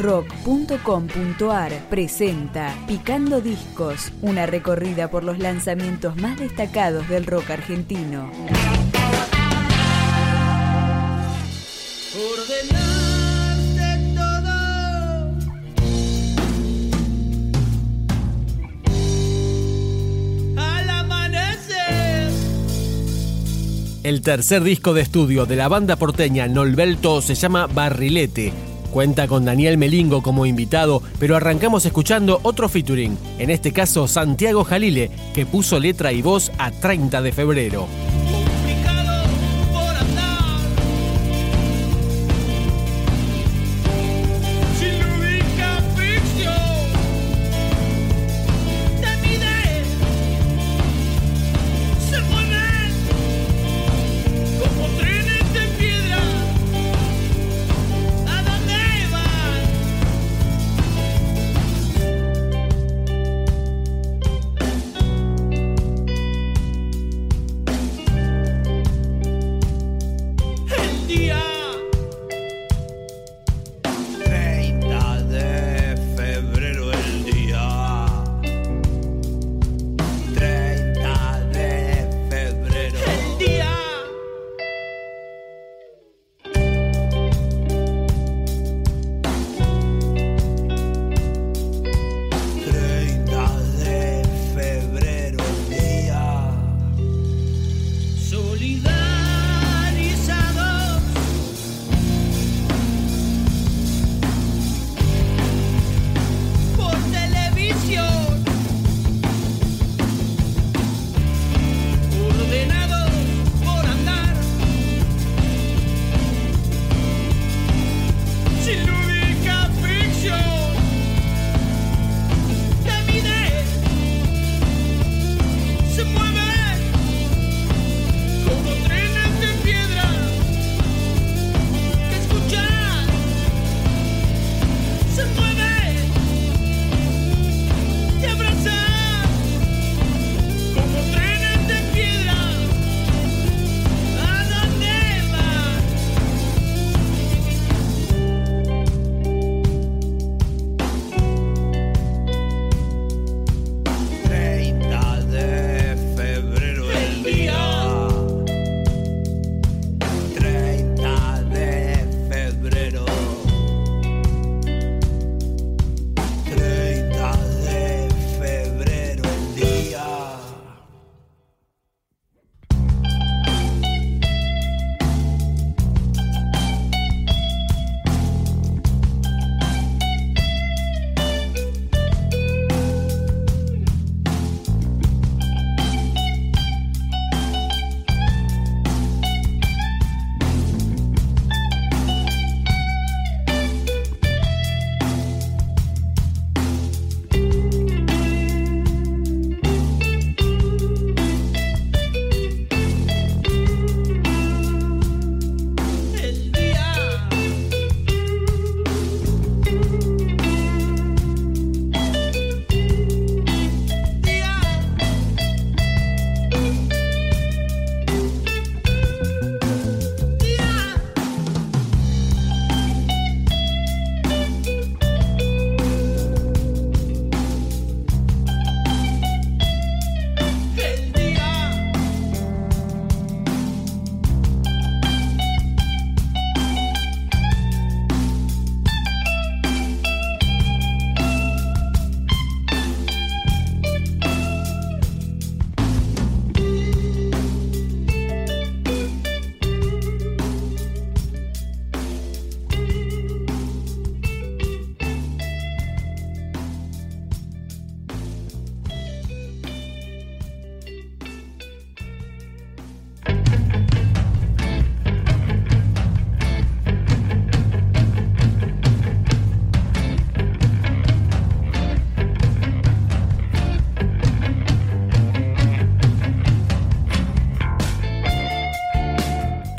rock.com.ar presenta Picando Discos, una recorrida por los lanzamientos más destacados del rock argentino. El tercer disco de estudio de la banda porteña Nolvelto se llama Barrilete. Cuenta con Daniel Melingo como invitado, pero arrancamos escuchando otro featuring, en este caso Santiago Jalile, que puso letra y voz a 30 de febrero.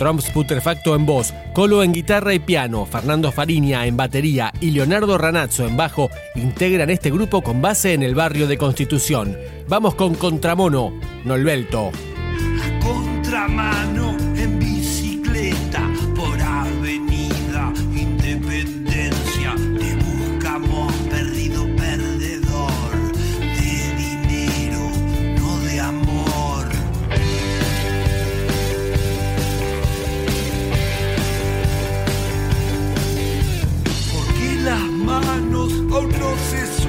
Trumps Putrefacto en voz, Colo en guitarra y piano, Fernando Fariña en batería y Leonardo Ranazzo en bajo integran este grupo con base en el barrio de Constitución. Vamos con Contramono, Nolvelto. Contramano en bicicleta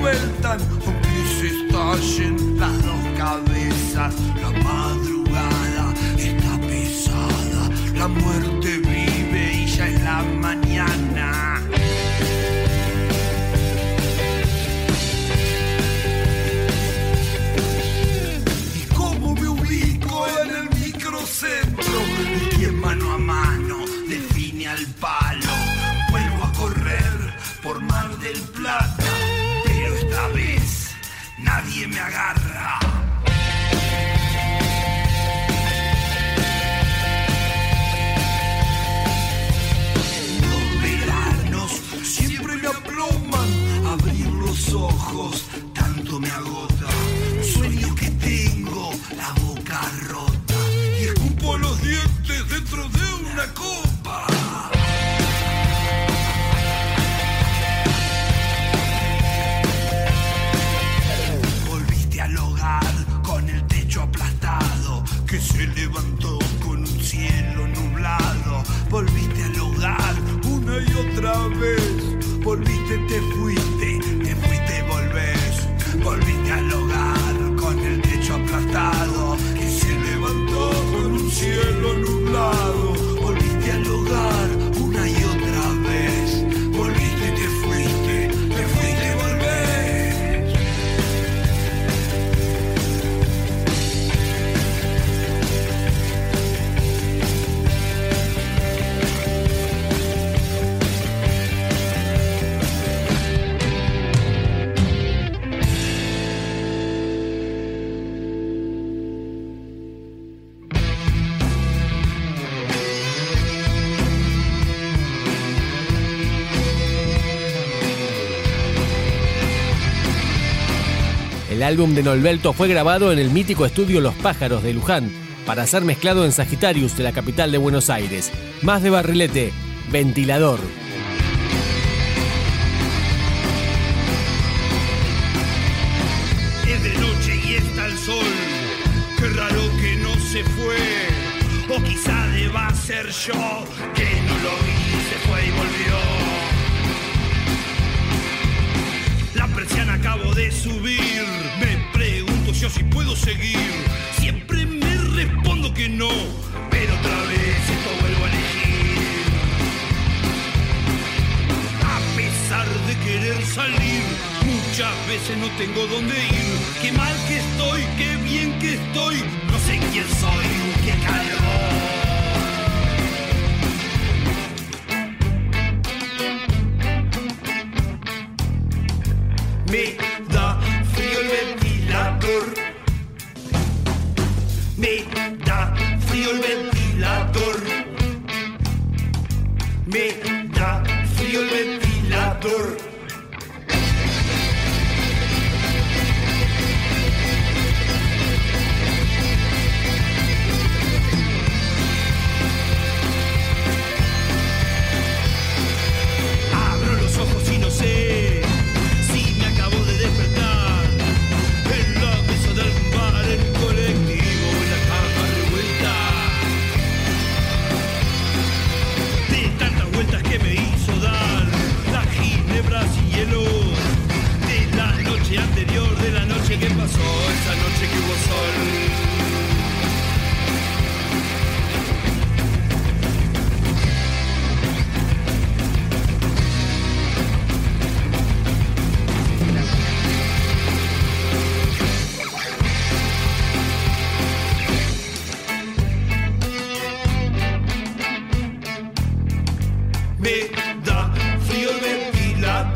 sueltan se estallen las dos cabezas. La madrugada está pesada, la muerte vive y ya es la mañana. ¿Y cómo me ubico en el microcentro? ¿Y quién mano a mano define al palo? Vuelvo a correr por Mar del Plata nadie me agarra. Siempre me aploman, abrir los ojos tanto me agota. El álbum de Norberto fue grabado en el mítico estudio Los Pájaros de Luján para ser mezclado en Sagitarius de la capital de Buenos Aires. Más de barrilete, ventilador. Se fue. O quizá deba ser yo que Siempre me respondo que no. Pero otra vez esto vuelvo a elegir. A pesar de querer salir, muchas veces no tengo dónde ir. Qué mal que estoy, qué bien que estoy. No sé quién soy, qué calor.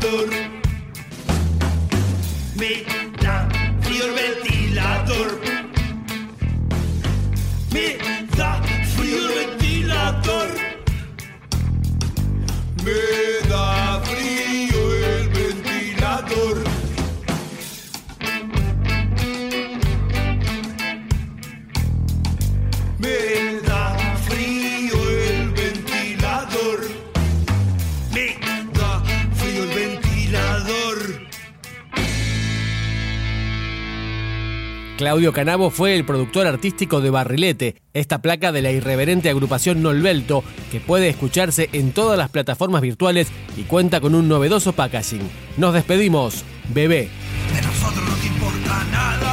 Ventilador. Claudio Canavo fue el productor artístico de Barrilete, esta placa de la irreverente agrupación Nolvelto que puede escucharse en todas las plataformas virtuales y cuenta con un novedoso packaging. Nos despedimos, bebé. De nosotros no te importa nada,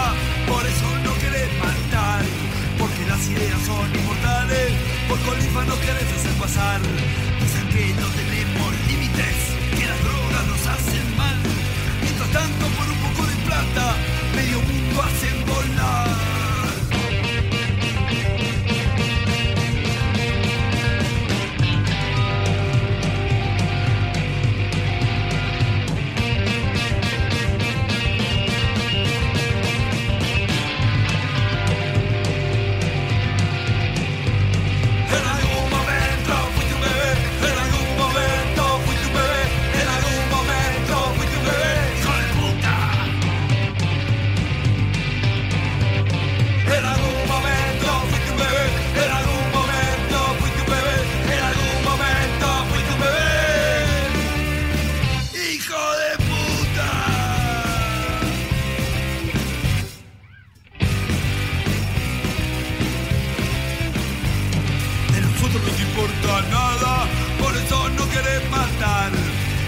nada, por eso no quieres matar,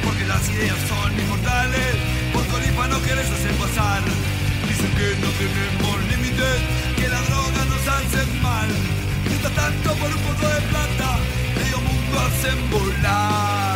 porque las ideas son inmortales, por Colipa no quieres hacer pasar. Dicen que no tenemos límites, que la droga nos hace mal, mientras tanto por un poco de plata, medio mundo hacen volar.